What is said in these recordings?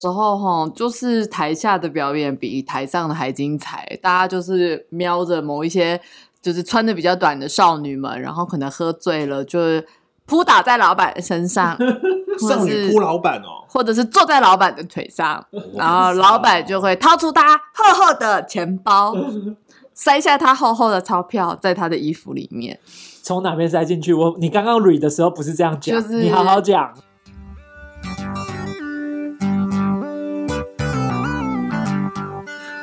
时候哈，就是台下的表演比台上的还精彩，大家就是瞄着某一些就是穿的比较短的少女们，然后可能喝醉了，就是扑打在老板身上，少女扑老板哦，或者是坐在老板的腿上，然后老板就会掏出他厚厚的钱包，塞下他厚厚的钞票在他的衣服里面。从哪边塞进去？我你刚刚 read 的时候不是这样讲，就是你好好讲。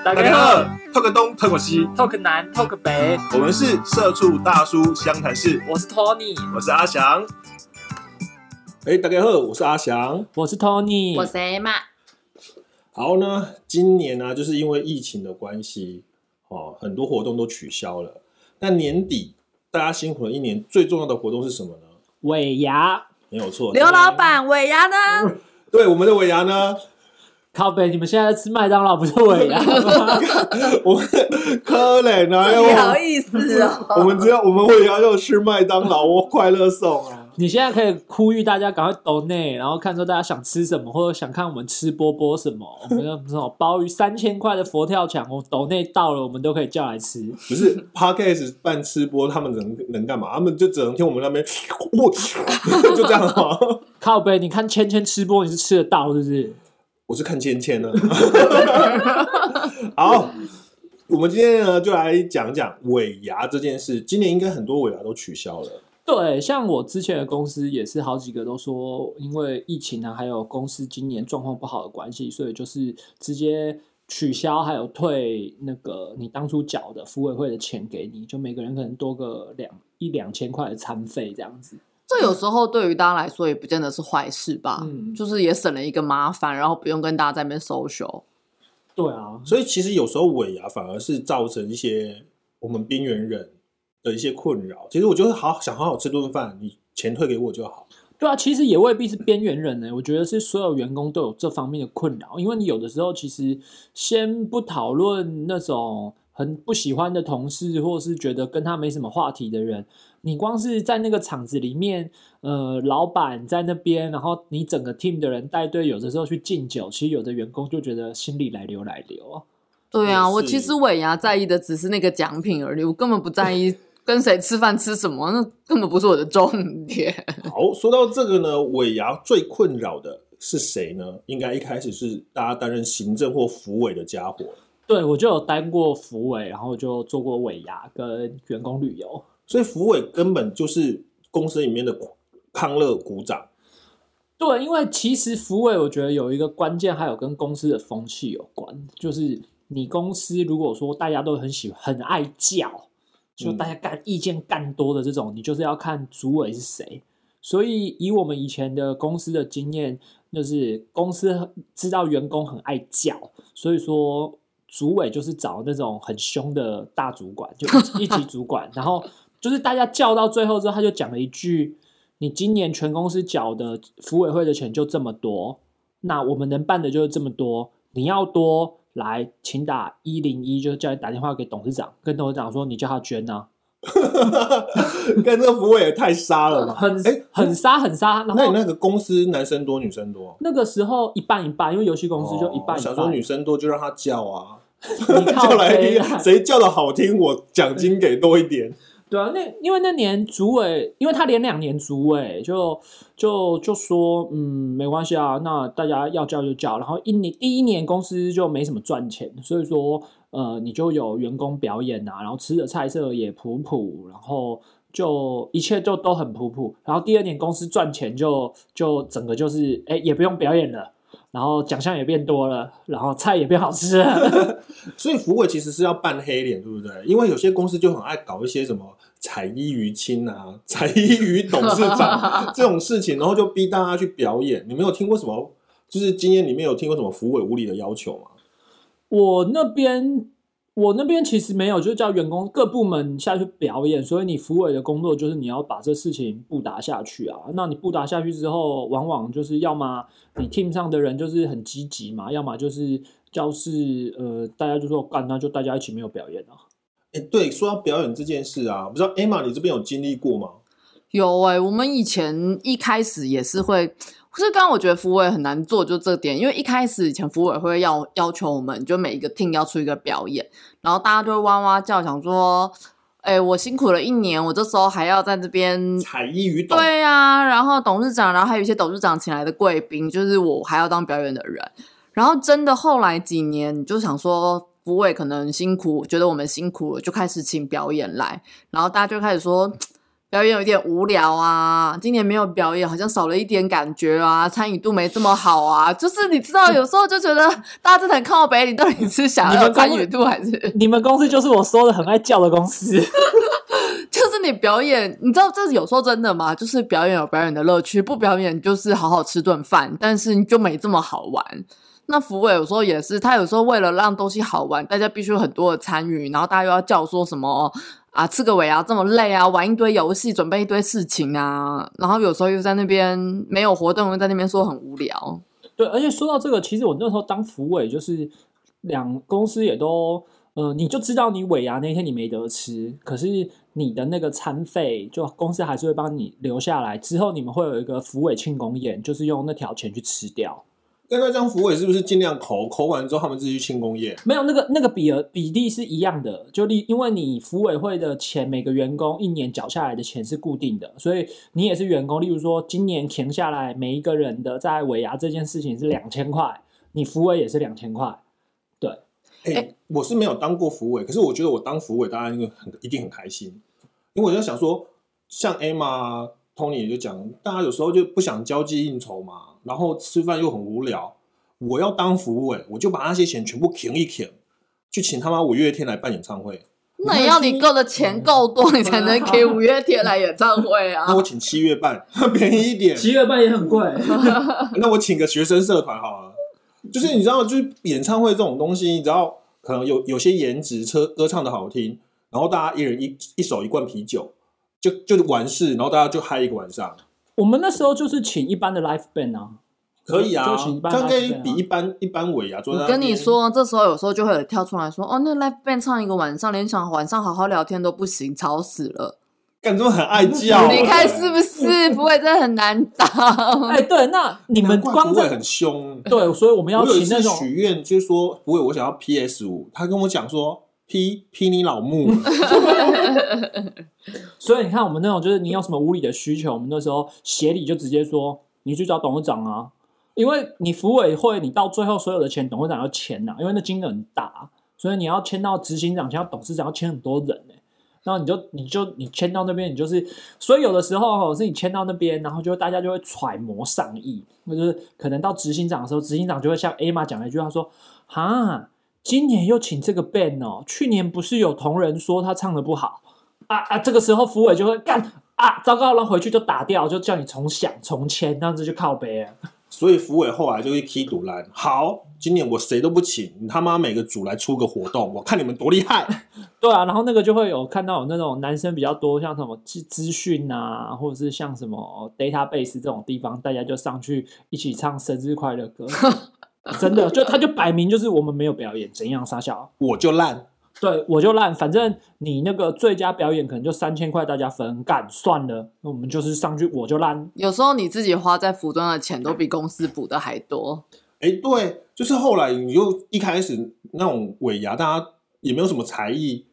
大大家好，talk 东 talk 西，talk 南 talk 北，我们是社畜大叔湘潭市，我是 Tony，我是阿翔。哎，大家好，我是阿翔。我是 Tony，我谁嘛？好呢，今年呢、就是因为疫情的关系，哦，很多活动都取消了。那年底大家辛苦了一年，最重要的活动是什么呢？尾牙没有错，刘老板尾牙呢？对我们的尾牙呢，靠北，你们现在在吃麦当劳不是尾牙吗？我们可怜啊，不好意思哦。我们只要我们尾牙就吃麦当劳，我快乐送啊。你现在可以呼吁大家赶快抖内，然后看说大家想吃什么，或者想看我们吃波波什么，我们有这种鲍鱼三千块的佛跳墙，我抖内到了，我们都可以叫来吃。不是 podcast 办吃播，他们能能干嘛？他们就只能听我们那边，我 就这样吗？靠背，你看芊芊吃播，你是吃得到是不是？我是看芊芊呢。好，我们今天呢就来讲讲尾牙这件事。今年应该很多尾牙都取消了。对，像我之前的公司也是好几个都说，因为疫情啊，还有公司今年状况不好的关系，所以就是直接取消，还有退那个你当初缴的服委会的钱给你，就每个人可能多个两一两千块的餐费这样子。这有时候对于大家来说也不见得是坏事吧，嗯就是也省了一个麻烦，然后不用跟大家在那边 social。对啊，所以其实有时候尾牙反而是造成一些我们边缘人的一些困扰。其实我就是好想好好吃顿饭，你钱退给我就好。对啊，其实也未必是边缘人呢、我觉得是所有员工都有这方面的困扰，因为你有的时候其实先不讨论那种很不喜欢的同事，或是觉得跟他没什么话题的人，你光是在那个场子里面，呃，老板在那边，然后你整个 team 的人带队，有的时候去敬酒，其实有的员工就觉得心里来流来流啊。对啊，我其实尾牙在意的只是那个奖品而已，我根本不在意 跟谁吃饭吃什么，那根本不是我的重点。好，说到这个呢，尾牙最困扰的是谁呢？应该一开始是大家担任行政或服委的家伙。对我就有当过服委，然后就做过尾牙跟员工旅游。所以服委根本就是公司里面的康乐股长。对，因为其实服委我觉得有一个关键，还有跟公司的风气有关，就是你公司如果说大家都很喜很爱叫，就大家干意见干多的这种，你就是要看主委是谁。所以以我们以前的公司的经验，就是公司知道员工很爱叫，所以说主委就是找那种很凶的大主管，就一 一级主管，然后就是大家叫到最后之后，他就讲了一句：“你今年全公司缴的服委会的钱就这么多，那我们能办的就是这么多，你要多来，请打一零一，就是叫你打电话给董事长，跟董事长说你叫他捐啊，跟这个服委也太杀了吧？很哎很杀很杀。然后那你那个公司男生多女生多？那个时候一半一半，因为游戏公司就一哦半一半。想说女生多就让他叫啊，你靠叫来谁叫的好听，我奖金给多一点。对啊，那因为那年主委，因为他连两年主委，就就就说，嗯，没关系啊，那大家要叫就叫。然后一年第一年公司就没什么赚钱，所以说，呃，你就有员工表演啊，然后吃的菜色也普普，然后就一切就都很普普。然后第二年公司赚钱就就整个就是，哎，也不用表演了。然后奖项也变多了，然后菜也变好吃了。所以服委其实是要扮黑脸，对不对？因为有些公司就很爱搞一些什么彩衣娱亲啊、彩衣娱董事长 这种事情，然后就逼大家去表演。你没有听过什么？就是经验里面有听过什么服委无理的要求吗？我那边我那边其实没有，就是叫员工各部门下去表演，所以你服委的工作就是你要把这事情布达下去啊。那你布达下去之后，往往就是要么你 team 上的人就是很积极嘛，要么就是教室呃大家就说干，那就大家一起没有表演啊。哎，对，说到表演这件事啊，不知道 Emma 你这边有经历过吗？有哎、我们以前一开始也是会可是刚刚我觉得服委很难做，就这点，因为一开始以前服委会要要求我们，就每一个 team 要出一个表演，然后大家就会哇哇叫，想说，哎，我辛苦了一年，我这时候还要在这边彩衣与董，对呀、然后董事长，然后还有一些董事长请来的贵宾，就是我还要当表演的人。然后真的后来几年，你就想说，福委可能辛苦，觉得我们辛苦了，就开始请表演来，然后大家就开始说。表演有一点无聊啊，今年没有表演，好像少了一点感觉啊，参与度没这么好啊。就是你知道，有时候就觉得大家真的很靠北，你到底是想要有参与度还是？你们公司就是我说的很爱叫的公司。就是你表演，你知道这是有时候真的吗？就是表演有表演的乐趣，不表演就是好好吃顿饭，但是你就没这么好玩。那福伟有时候也是，他有时候为了让东西好玩，大家必须有很多的参与，然后大家又要叫说什么啊，吃个尾牙这么累啊，玩一堆游戏，准备一堆事情啊，然后有时候又在那边没有活动，又在那边说很无聊。对，而且说到这个，其实我那时候当福委，就是两公司也都，呃，你就知道你尾牙那天你没得吃，可是你的那个餐费，就公司还是会帮你留下来，之后你们会有一个福委庆功宴，就是用那条钱去吃掉。那那这样福委是不是尽量口口完之后他们自己去庆功宴？没有那个那个比额比例是一样的，就例因为你服委会的钱，每个员工一年缴下来的钱是固定的，所以你也是员工。例如说，今年填下来每一个人的在尾牙这件事情是两千块，你服委也是两千块。哎、哎我是没有当过福委，可是我觉得我当福委，大家应该很一定很开心，因为我在想说，像 Emma、Tony 也就讲，大家有时候就不想交际应酬嘛，然后吃饭又很无聊。我要当福委，我就把那些钱全部停一停，去请他妈五月天来办演唱会。那也要你够的钱够多，你才能给五月天来演唱会啊那！我请七月半，便宜一点。七月半也很贵，那我请个学生社团好了。就是你知道，就是演唱会这种东西，你知道可能有有些颜值，车歌唱的好听，然后大家一人一一手一罐啤酒，就就完事，然后大家就嗨一个晚上，我们那时候就是请一般的 l i f e band 啊，可以啊，就请一般这样可 live 以 band 啊比一般一般尾啊。我，跟你说，这时候有时候就会有跳出来说：“哦，那 live band 唱一个晚上，连想晚上好好聊天都不行，吵死了。干这么很爱叫，你看是不是？不会真的很难当。哎、对，那你们光会很凶。对，所以我们要我有一次请那种许愿，就是说不会，我想要 PS 五，他跟我讲说批批你老母，所以你看，我们那种就是你有什么无理的需求，我们那时候协理就直接说你去找董事长啊，因为你服委会，你到最后所有的钱董事长要签呐、因为那金额很大，所以你要签到执行长，签到董事长，要签很多人呢、然后你就你就你签到那边，你就是，所以有的时候哦，是你签到那边，然后就大家就会揣摩上意，那就是可能到执行长的时候，执行长就会像 A 玛讲了一句话说：“哈，今年又请这个 band 哦，去年不是有同仁说他唱的不好啊啊，这个时候福伟就会干啊，糟糕，然后回去就打掉，就叫你重想重签，这样子就靠背了。所以福伟后来就会踢赌篮。好，今年我谁都不请，你他妈每个组来出个活动，我看你们多厉害。对啊，然后那个就会有看到有那种男生比较多，像什么资资讯啊，或者是像什么 database 这种地方，大家就上去一起唱生日快乐歌。真的，就他就摆明就是我们没有表演，怎样傻笑？我就烂，对我就烂，反正你那个最佳表演可能就三千块，大家分干算了，那我们就是上去我就烂。有时候你自己花在服装的钱都比公司补的还多。哎，对，就是后来你就一开始那种尾牙，大家也没有什么才艺，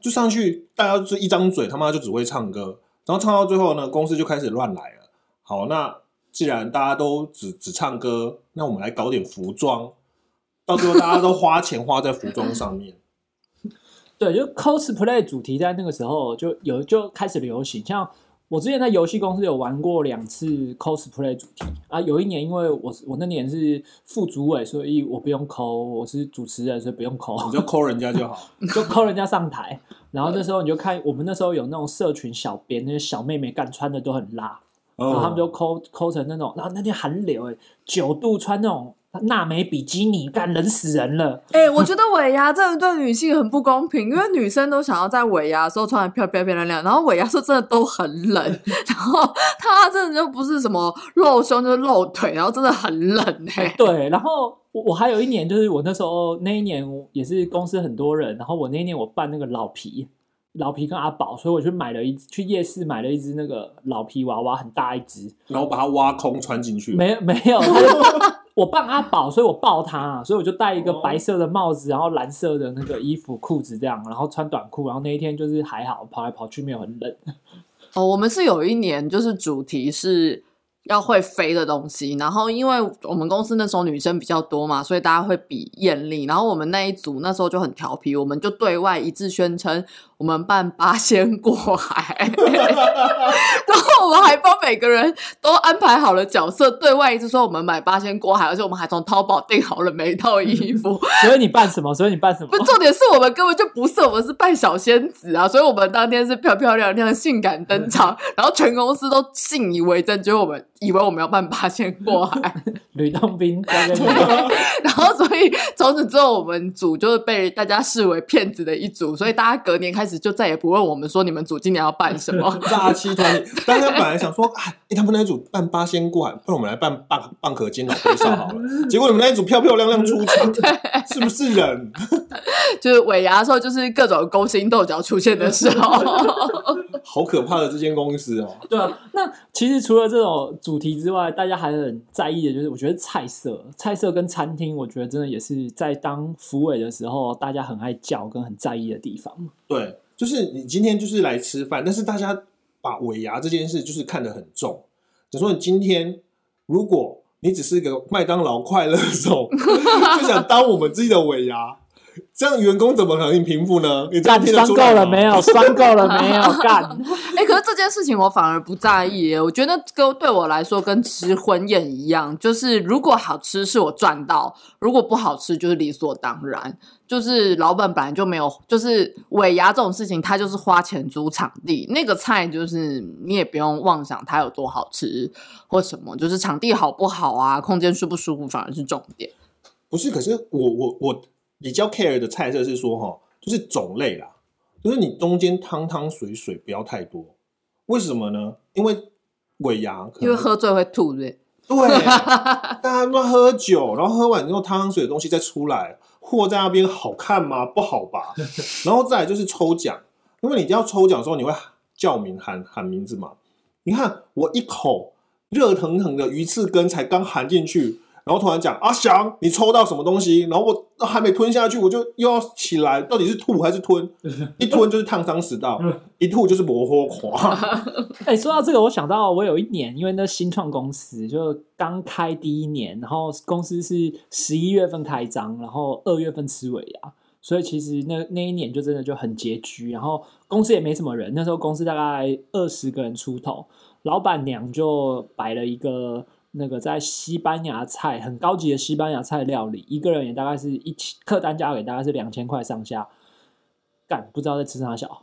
就上去大家就一张嘴，他妈就只会唱歌，然后唱到最后呢，公司就开始乱来了。好，那既然大家都只只唱歌，那我们来搞点服装，到最后大家都花钱花在服装上面。对，就 cosplay 主题在那个时候就有就开始流行。像我之前在游戏公司有玩过两次 cosplay 主题啊，有一年因为我是我那年是副主委，所以我不用抠，我是主持人，所以不用抠，你就抠人家就好。就抠人家上台。然后那时候你就看我们那时候有那种社群小编，那些小妹妹干穿的都很辣，然后他们就抠抠成那种，然后那天寒流哎、九度穿那种娜美比基尼，干冷死人了。哎、我觉得尾牙真的对女性很不公平，因为女生都想要在尾牙的时候穿的漂漂漂亮亮，然后尾牙的时候真的都很冷，然后她真的就不是什么露胸就是露腿，然后真的很冷哎、对，然后我我还有一年，就是我那时候那一年也是公司很多人，然后我那一年我扮那个老皮，老皮跟阿宝，所以我去买了一去夜市买了一只那个老皮娃娃，很大一只，然后把它挖空穿进去。没有没有，他我扮阿宝，所以我抱他，所以我就戴一个哦白色的帽子，然后蓝色的那个衣服裤子这样，然后穿短裤，然后那一天就是还好跑来跑去没有很冷。哦，我们是有一年就是主题是要会飞的东西，然后因为我们公司那时候女生比较多嘛，所以大家会比艳丽，然后我们那一组那时候就很调皮，我们就对外一致宣称我们办八仙过海，然后我们还帮每个人都安排好了角色，对外一致说我们买八仙过海，而且我们还从淘宝订好了每一套衣服，所以你扮什么？所以你扮什么不，？重点是我们根本就不是，我们是扮小仙子啊，所以我们当天是漂漂亮亮、性感登场，然后全公司都信以为真，结果我们以为我们要办八仙过海，吕洞宾然后所以从此之后我们组就是被大家视为骗子的一组，所以大家隔年开始就再也不问我们说你们组今年要办什么。诈欺团体，大家本来想说，哎、诶他们那一组办八仙过海，不如我们来办蚌蚌壳金老龟少好了。结果你们那一组漂漂亮亮出场，是不是人？就是尾牙的时候，就是各种勾心斗角出现的时候。好可怕的这间公司哦！对啊，那其实除了这种主题之外，大家还很在意的就是，我觉得菜色、菜色跟餐厅，我觉得真的也是在当服委的时候，大家很爱叫跟很在意的地方。对，就是你今天就是来吃饭，但是大家把尾牙这件事就是看得很重。就说你今天如果你只是个麦当劳快乐种，就想当我们自己的尾牙，这样员工怎么可能平复呢？你这样干听得酸够了没有？酸够了没有？干！哎、可是这件事情我反而不在意。我觉得跟对我来说跟吃婚宴一样，就是如果好吃是我赚到，如果不好吃就是理所当然。就是老板本来就没有，就是尾牙这种事情，他就是花钱租场地，那个菜就是你也不用妄想它有多好吃或什么，就是场地好不好啊，空间舒不舒服反而是重点。不是，可是我我我比较 care 的菜色是说哈，就是种类啦，就是你中间汤汤水水不要太多。为什么呢？因为尾牙因为喝醉会吐，对不对？对，大家都喝酒，然后喝完之后汤汤水的东西再出来，货在那边好看吗？不好吧。然后再来就是抽奖，因为你要抽奖的时候，你会叫名喊喊名字嘛。你看我一口热腾腾的鱼翅根才刚含进去，然后突然讲阿翔，你抽到什么东西？然后我还没吞下去，我就又要起来，到底是吐还是吞？一吞就是烫伤食道，一吐就是磨火垮。哎、说到这个，我想到我有一年，因为那新创公司就刚开第一年，然后公司是十一月份开张，然后二月份吃尾牙，所以其实那那一年就真的就很拮据，然后公司也没什么人，那时候公司大概二十个人出头，老板娘就摆了一个那个在西班牙菜很高级的西班牙菜料理，一个人也大概是一千客单价给大概是两千块上下，干不知道在吃啥小。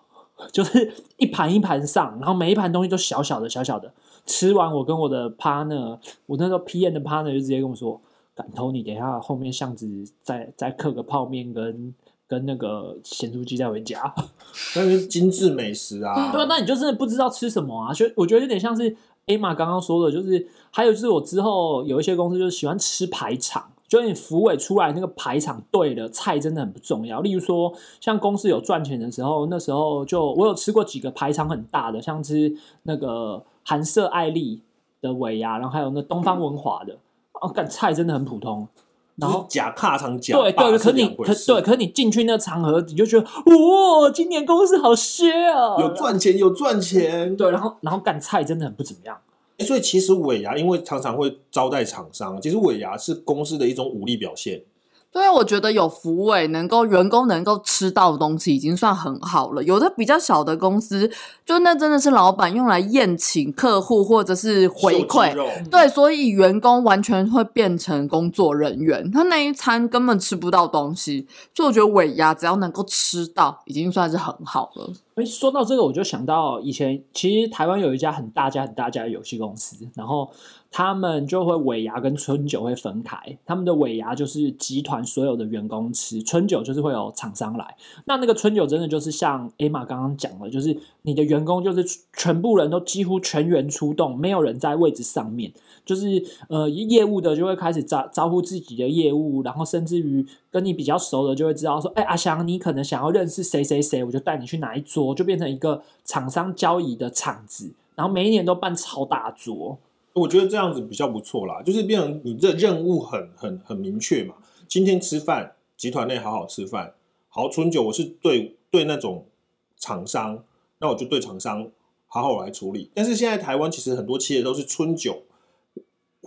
就是一盘一盘上，然后每一盘东西都小小的、小小的。吃完，我跟我的 partner，我那时候 PM 的 partner 就直接跟我说：“敢偷你等一下后面巷子再再刻个泡面跟跟那个咸猪鸡带回家。那是精致美食啊。对啊，那你就真的不知道吃什么啊？就我觉得有点像是 A 玛刚刚说的，就是还有就是我之后有一些公司就是喜欢吃排场，就是你服委出来那个排场对了，菜真的很不重要。例如说，像公司有赚钱的时候，那时候就我有吃过几个排场很大的，像吃那个韩舍艾丽的尾牙，然后还有那东方文华的，哦，干菜真的很普通。然后假卡场假对对，可你可对，可你进去那个场合，你就觉得哇，今年公司好削啊，有赚钱有赚钱。对，然后然后干菜真的很不怎么样。欸所以其实尾牙因为常常会招待厂商，其实尾牙是公司的一种武力表现。对啊，我觉得有服委能够员工能够吃到的东西已经算很好了。有的比较小的公司，就那真的是老板用来宴请客户或者是回秀馈对，所以员工完全会变成工作人员，他那一餐根本吃不到东西。所以我觉得尾牙只要能够吃到，已经算是很好了。哎，说到这个，我就想到以前其实台湾有一家很大家很大家的游戏公司，然后他们就会尾牙跟春酒会分开，他们的尾牙就是集团所有的员工吃，春酒就是会有厂商来。那那个春酒真的就是像 A 玛刚刚讲的，就是你的员工就是全部人都几乎全员出动，没有人在位置上面，就是呃业务的就会开始招招呼自己的业务，然后甚至于跟你比较熟的就会知道说，哎阿翔，你可能想要认识谁谁谁，我就带你去哪一桌。就变成一个厂商交易的场子，然后每一年都办超大桌。我觉得这样子比较不错啦，就是变成你这任务很很很明确嘛。今天吃饭，集团内好好吃饭，好春酒，我是对对那种厂商，那我就对厂商好好来处理。但是现在台湾其实很多企业都是春酒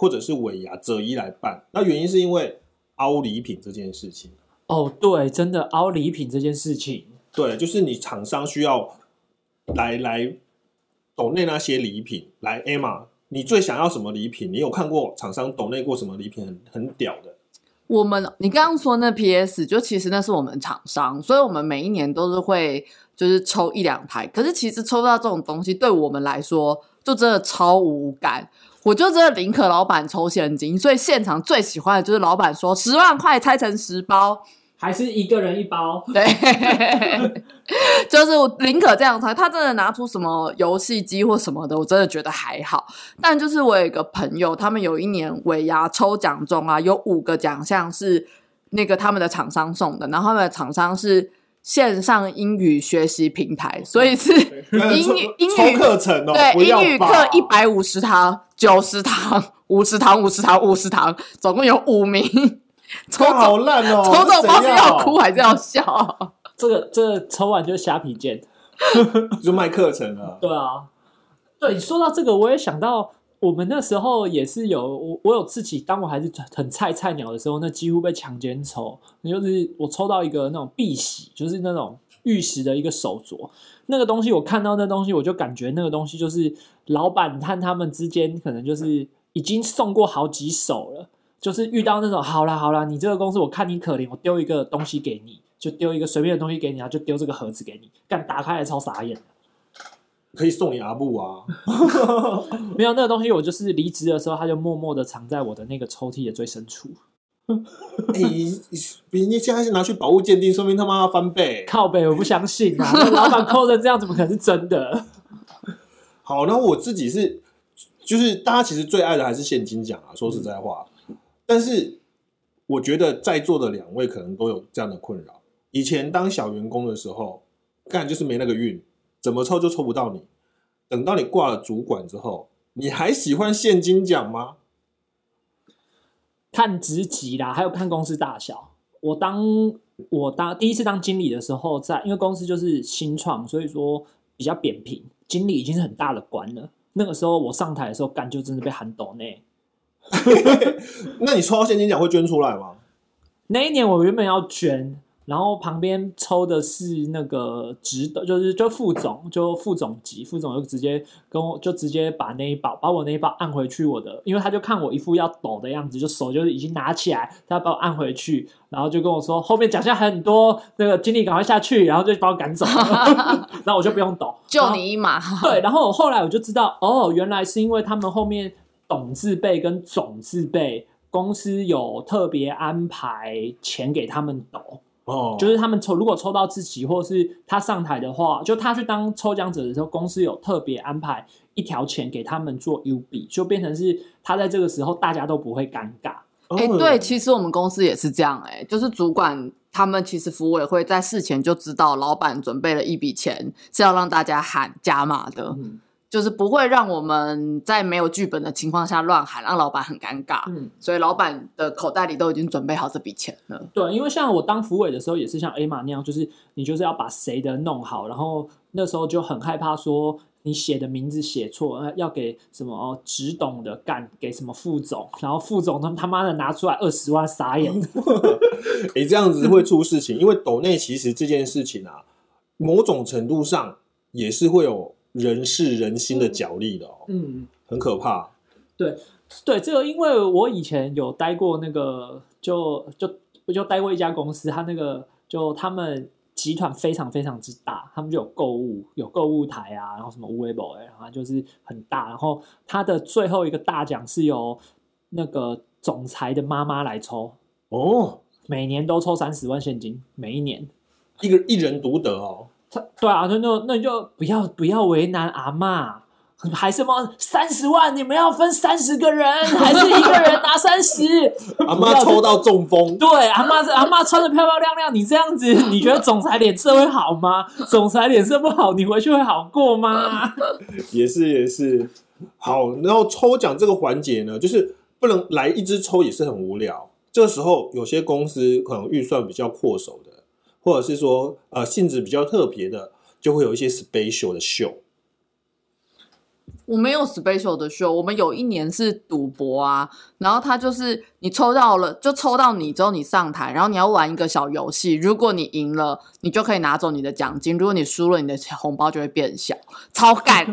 或者是尾牙择一来办，那原因是因为凹礼品这件事情。哦，对，真的凹礼品这件事情，对，就是你厂商需要来来抖内那些礼品，来 Emma，你最想要什么礼品？你有看过厂商抖内过什么礼品很很屌的？我们你刚刚说那 PS，就其实那是我们厂商，所以我们每一年都是会就是抽一两台。可是其实抽到这种东西，对我们来说就真的超无感。我就真的宁可老板抽现金，所以现场最喜欢的就是老板说十万块拆成十包，还是一个人一包。对，就是我宁可这样猜。他真的拿出什么游戏机或什么的，我真的觉得还好。但就是我有一个朋友，他们有一年尾牙抽奖中啊，有五个奖项是那个他们的厂商送的，然后他们的厂商是线上英语学习平台，所以是英语 英语课程哦，对英语课一百五十堂、九十堂、五十堂、五十堂、五十堂，总共有五名。抽好中烂哦，抽中，不知道是要哭还是要笑。这个这个抽完就是虾皮件。就卖课程了。对啊，对，说到这个，我也想到我们那时候也是有我我有自己，当我还是很菜菜鸟的时候，那几乎被强奸抽，就是我抽到一个那种碧玺，就是那种玉石的一个手镯，那个东西我看到那东西，我就感觉那个东西就是老板和他们之间可能就是已经送过好几手了。就是遇到那种好啦好啦，你这个公司我看你可怜，我丢一个东西给你，就丢一个随便的东西给你，然后就丢这个盒子给你，干打开来超傻眼的。可以送你阿布啊，没有那个东西，我就是离职的时候，他就默默的藏在我的那个抽屉的最深处。哎、比你现在是拿去保护鉴定，说明他妈要翻倍。靠背，我不相信啊！老板扣成这样，怎么可能是真的？好，然后我自己是，就是大家其实最爱的还是现金奖啊，说实在话。但是我觉得在座的两位可能都有这样的困扰。以前当小员工的时候，干就是没那个运，怎么抽就抽不到你。等到你挂了主管之后，你还喜欢现金奖吗？看职级啦，还有看公司大小。我当我当第一次当经理的时候在，因为公司就是新创，所以说比较扁平，经理已经是很大的官了。那个时候我上台的时候，干就真的被喊抖内。那你抽到现金奖会捐出来吗？那一年我原本要捐，然后旁边抽的是那个直的，就是就副总，就副总级，副总就直接跟我就直接把那一把把我那一把按回去我的，因为他就看我一副要抖的样子，就手就已经拿起来，他把我按回去，然后就跟我说后面奖项很多，那个经理赶快下去，然后就把我赶走，然后我就不用抖，救你一马。对，然后我后来我就知道，哦，原来是因为他们后面董字辈跟总字辈公司有特别安排钱给他们抖，哦，就是他们抽如果抽到自己，或是他上台的话，就他去当抽奖者的时候，公司有特别安排一条钱给他们做 U B，就变成是他在这个时候大家都不会尴尬。哎、哦对，其实我们公司也是这样、哎，就是主管他们其实服委会在事前就知道，老板准备了一笔钱是要让大家喊加码的，嗯就是不会让我们在没有剧本的情况下乱喊，让老板很尴尬。嗯，所以老板的口袋里都已经准备好这笔钱了。对，因为像我当辅委的时候，也是像 A 玛那样，就是你就是要把谁的弄好，然后那时候就很害怕说你写的名字写错，呃要给什么哦只懂的干给什么副总，然后副总他他妈的拿出来二十万傻眼。诶，这样子会出事情，因为抖内其实这件事情啊，某种程度上也是会有人事人心的角力的哦，嗯，很可怕。对这个，因为我以前有待过那个，就就我就待过一家公司，他那个就他们集团非常非常之大，他们就有购物，有购物台啊，然后什么 Weibo，然后就是很大，然后他的最后一个大奖是由那个总裁的妈妈来抽，哦，每年都抽三十万现金，每一年。一个一人独得哦，他对啊，那就那你就不要不要为难阿嬷。还什么三十万，你们要分三十个人，还是一个人拿三十？阿妈抽到中风，对，阿妈阿妈穿的漂漂亮亮，你这样子，你觉得总裁脸色会好吗？总裁脸色不好，你回去会好过吗？也是也是。好，然后抽奖这个环节呢，就是不能来一支抽也是很无聊。这个时候有些公司可能预算比较阔手的，或者是说呃性质比较特别的，就会有一些 special 的秀。我没有 special 的秀我们有一年是赌博啊，然后他就是你抽到了，就抽到你之后你上台，然后你要玩一个小游戏，如果你赢了，你就可以拿走你的奖金；如果你输了，你的红包就会变小，超干，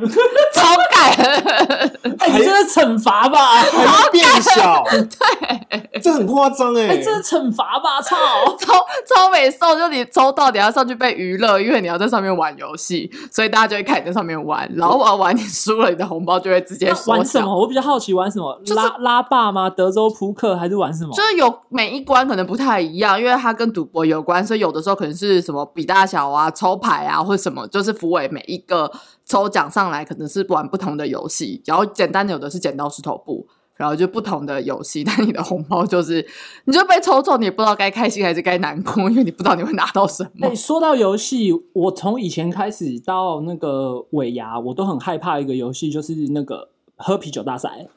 超干，哎，你这是惩罚吧？还变小，对，这很夸张哎，哎，这是惩罚吧？操，超超美受，就你抽到你要上去被娱乐，因为你要在上面玩游戏，所以大家就会看你在上面玩，然后玩完你输了，你的。红包就会直接玩什么？我比较好奇玩什么，拉拉霸吗？德州扑克还是玩什么？就是有每一关可能不太一样，因为它跟赌博有关，所以有的时候可能是什么比大小啊、抽牌啊，或者什么，就是福尾每一个抽奖上来可能是玩不同的游戏，然后简单的有的是剪刀石头布。然后就不同的游戏，但你的红包就是，你就被抽中，你也不知道该开心还是该难过，因为你不知道你会拿到什么。哎，说到游戏，我从以前开始到那个尾牙，我都很害怕一个游戏，就是那个喝啤酒大赛。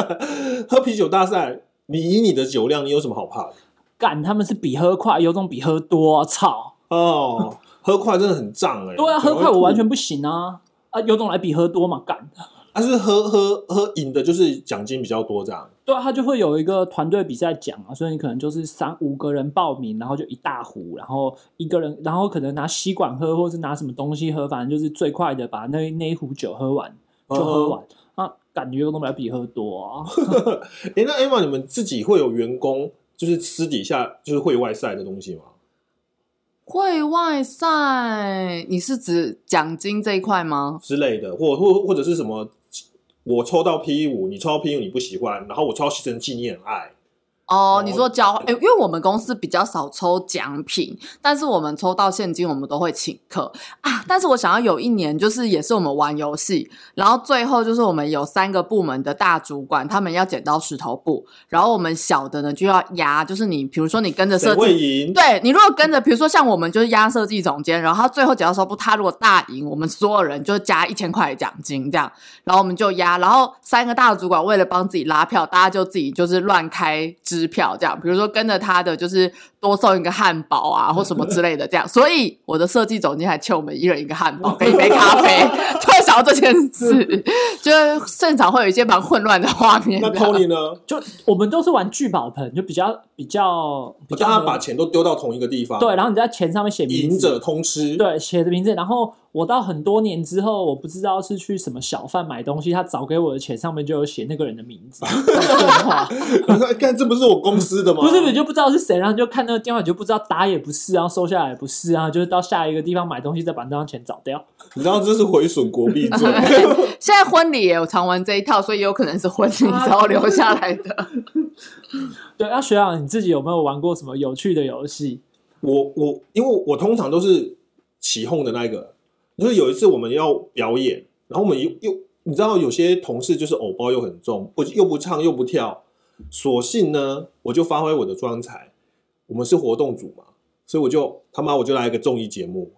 喝啤酒大赛，你以你的酒量，你有什么好怕的？干，他们是比喝快，有种比喝多，操！哦，喝快真的很胀哎。对啊，喝快我完全不行啊！啊，有种来比喝多嘛，干。他是喝喝喝赢的，就是奖金比较多这样。对啊，他就会有一个团队比赛奖啊，所以你可能就是三五个人报名，然后就一大壶，然后一个人，然后可能拿吸管喝，或是拿什么东西喝，反正就是最快的把那那一壶酒喝完就喝完。啊，感觉都没比喝多啊。哎，那 Emma，你们自己会有员工就是私底下就是会外赛的东西吗？会外赛，你是指奖金这一块吗？之类的，或或或者是什么？我抽到 P 五，你抽到 P 五，你不喜欢，然后我抽到牺牲纪念爱。哦，你说交哎，因为我们公司比较少抽奖品，但是我们抽到现金，我们都会请客啊。但是我想要有一年，就是也是我们玩游戏，然后最后就是我们有三个部门的大主管，他们要剪刀石头布，然后我们小的呢就要压，就是你比如说你跟着设计，对你如果跟着，比如说像我们就是压设计总监，然后他最后剪刀石头布，他如果大赢，我们所有人就加一千块奖金这样，然后我们就压，然后三个大主管为了帮自己拉票，大家就自己就是乱开支。支票这样，比如说跟着他的就是多送一个汉堡啊，或什么之类的这样。所以我的设计总监还欠我们一人一个汉堡 跟一杯咖啡。突然想到这件事，就是现场会有一些蛮混乱的画面。那 Tony 呢？就我们都是玩聚宝盆，就比较比较比较，把钱都丢到同一个地方。对，然后你在钱上面写赢者通吃，对，写的名字，然后。我到很多年之后，我不知道是去什么小贩买东西，他找给我的钱上面就有写那个人的名字。电话，看这不是我公司的吗？不是，你就不知道是谁，然后就看那个电话，你就不知道打也不是，然后收下来也不是，然后就是到下一个地方买东西，再把那张钱找掉。你知道这是毁损国币罪。现在婚礼也有常玩这一套，所以有可能是婚礼之后留下来的。对，那学长你自己有没有玩过什么有趣的游戏？我我因为我通常都是起哄的那一个。就是有一次我们要表演，然后我们又又你知道有些同事就是偶包又很重，不又不唱又不跳，索性呢我就发挥我的专才，我们是活动组嘛，所以我就他妈我就来一个综艺节目，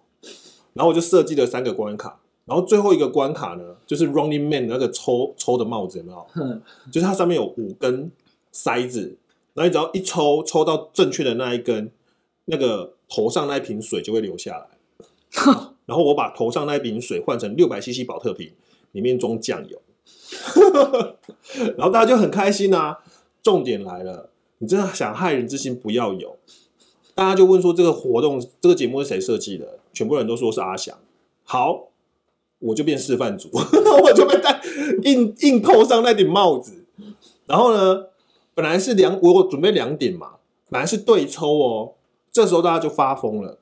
然后我就设计了三个关卡，然后最后一个关卡呢就是 Running Man 那个抽抽的帽子有没有？就是它上面有五根塞子，然后你只要一抽抽到正确的那一根，那个头上那一瓶水就会流下来。然后我把头上那瓶水换成六百 CC 保特瓶，里面装酱油，然后大家就很开心呐。重点来了，你真的想害人之心不要有。大家就问说这个活动、这个节目是谁设计的？全部人都说是阿翔。好，我就变示范组，我就被戴硬硬扣上那顶帽子。然后呢，本来是两，我我准备两顶嘛，本来是对抽哦。这时候大家就发疯了。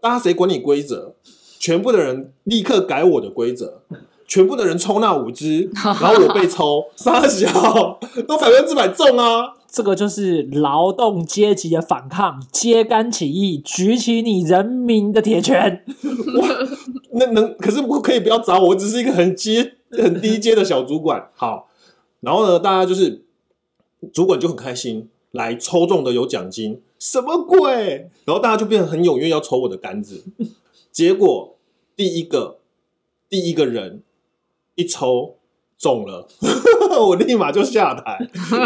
大家谁管你规则？全部的人立刻改我的规则，全部的人抽那五支，然后我被抽，傻小都百分之百中啊！这个就是劳动阶级的反抗，揭竿起义，举起你人民的铁拳。我那能可是不可以不要找我，我只是一个很阶很低阶的小主管。好，然后呢，大家就是主管就很开心，来抽中的有奖金，什么鬼？然后大家就变得很踊跃要抽我的杆子，结果第一个第一个人一抽中了，我立马就下台，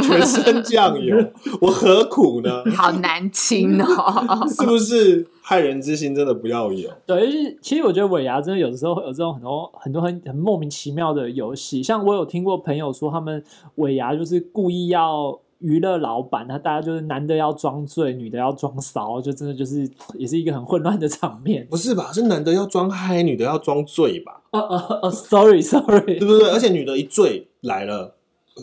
全身酱油，我何苦呢？好难亲哦。是不是害人之心真的不要有？对，就是其实我觉得尾牙真的有的时候会有这种很多很多很很莫名其妙的游戏，像我有听过朋友说，他们尾牙就是故意要娱乐老板，他大家就是男的要装醉，女的要装骚，就真的就是也是一个很混乱的场面。不是吧？是男的要装嗨，女的要装醉吧？哦哦哦，sorry sorry，对不对？而且女的一醉来了，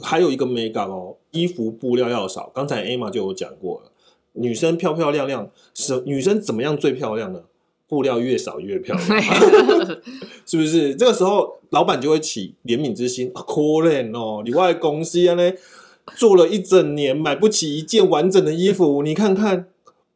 还有一个美感哦，衣服布料要少。刚才 Emma 就有讲过了，女生漂漂亮亮，是女生怎么样最漂亮呢？布料越少越漂亮，是不是？这个时候老板就会起怜悯之心，啊可怜哦，你外公司啊呢，做了一整年买不起一件完整的衣服，你看看。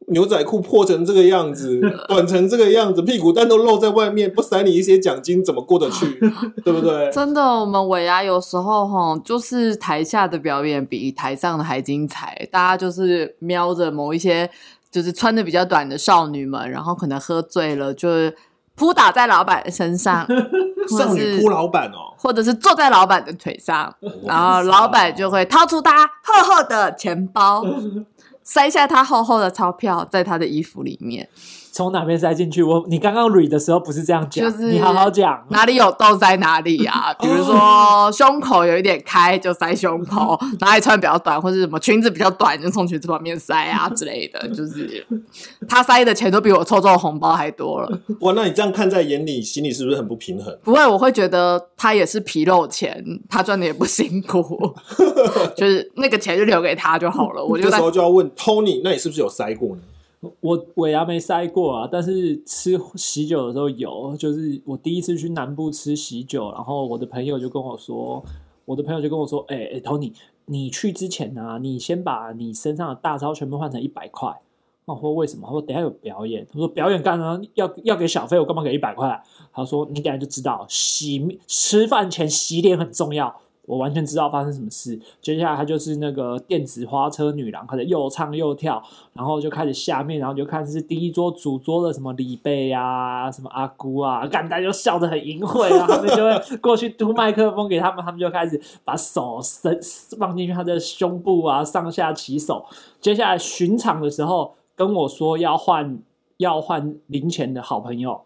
牛仔裤破成这个样子，短成这个样子，屁股蛋都露在外面，不塞你一些奖金，怎么过得去？对不对？真的，我们尾牙有时候哈，就是台下的表演比台上的还精彩。大家就是瞄着某一些就是穿的比较短的少女们，然后可能喝醉了，就是扑打在老板身上，少女是扑老板哦，或者是坐在老板的腿上，然后老板就会掏出他厚厚的钱包，塞下他厚厚的钞票在他的衣服里面，从哪边塞进去？我你刚刚 read 的时候不是这样讲，就是你好好讲。哪里有洞塞哪里啊。比如说胸口有一点开就塞胸口，哪里穿比较短或者什么裙子比较短就从裙子旁边塞啊 之类的，就是他塞的钱都比我抽中的红包还多了。哇，那你这样看在眼里，心里是不是很不平衡？不会，我会觉得他也是皮肉钱，他赚的也不辛苦，就是那个钱就留给他就好了。我就在这时候就要问 Tony，那你是不是有塞过呢？我尾牙没塞过啊，但是吃喜酒的时候有，就是我第一次去南部吃喜酒，然后我的朋友就跟我说，我的朋友就跟我说，哎、哎、t o n y 你去之前呢、你先把你身上的大钞全部换成一百块。那我说为什么？他说等下有表演。他说表演干嘛？要要给小费，我干嘛给一百块？他说你等下就知道，洗吃饭前洗脸很重要。我完全知道发生什么事。接下来他就是那个电子花车女郎，开始又唱又跳，然后就开始下面，然后就看是第一桌主桌的什么李贝啊，什么阿姑啊，干大家就笑得很淫秽啊，他们就会过去嘟麦克风给他们，他们就开始把手伸放进去他的胸部啊，上下其手。接下来巡场的时候跟我说要换要换零钱的好朋友，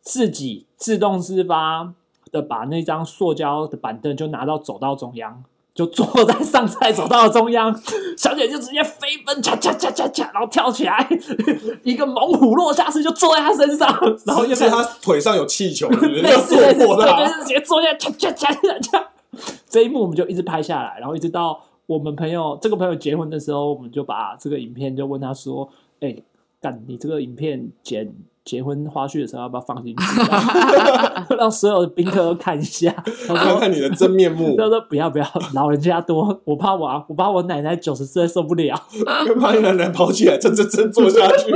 自己自动自发的把那张塑胶的板凳就拿到走道中央。就坐在上菜走道的中央，小姐就直接飞奔，恰恰恰恰恰，然后跳起来，一个猛虎落下式就坐在他身上，然后又开始是他腿上有气球，是不是类要似类似，对，直接坐下，恰恰恰恰恰。这一幕我们就一直拍下来，然后一直到我们朋友这个朋友结婚的时候，我们就把这个影片就问他说：“哎、干，你这个影片剪结婚花絮的时候要不要放进去，让所有的宾客都看一下？”看 看你的真面目，他说不要不要，老人家多，我怕我啊我怕我奶奶九十岁受不了。怕你奶奶跑起来，真真真坐下去。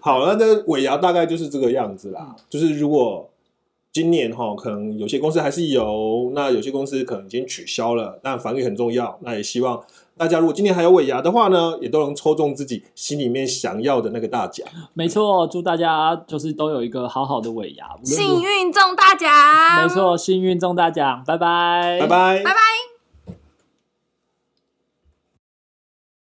好，那这尾牙大概就是这个样子啦。就是如果今年哈，可能有些公司还是有，那有些公司可能已经取消了。但防疫很重要，那也希望大家如果今年还有尾牙的话呢，也都能抽中自己心里面想要的那个大奖。没错，祝大家就是都有一个好好的尾牙，幸运中大奖，没错，幸运中大奖，拜拜，拜拜，拜拜。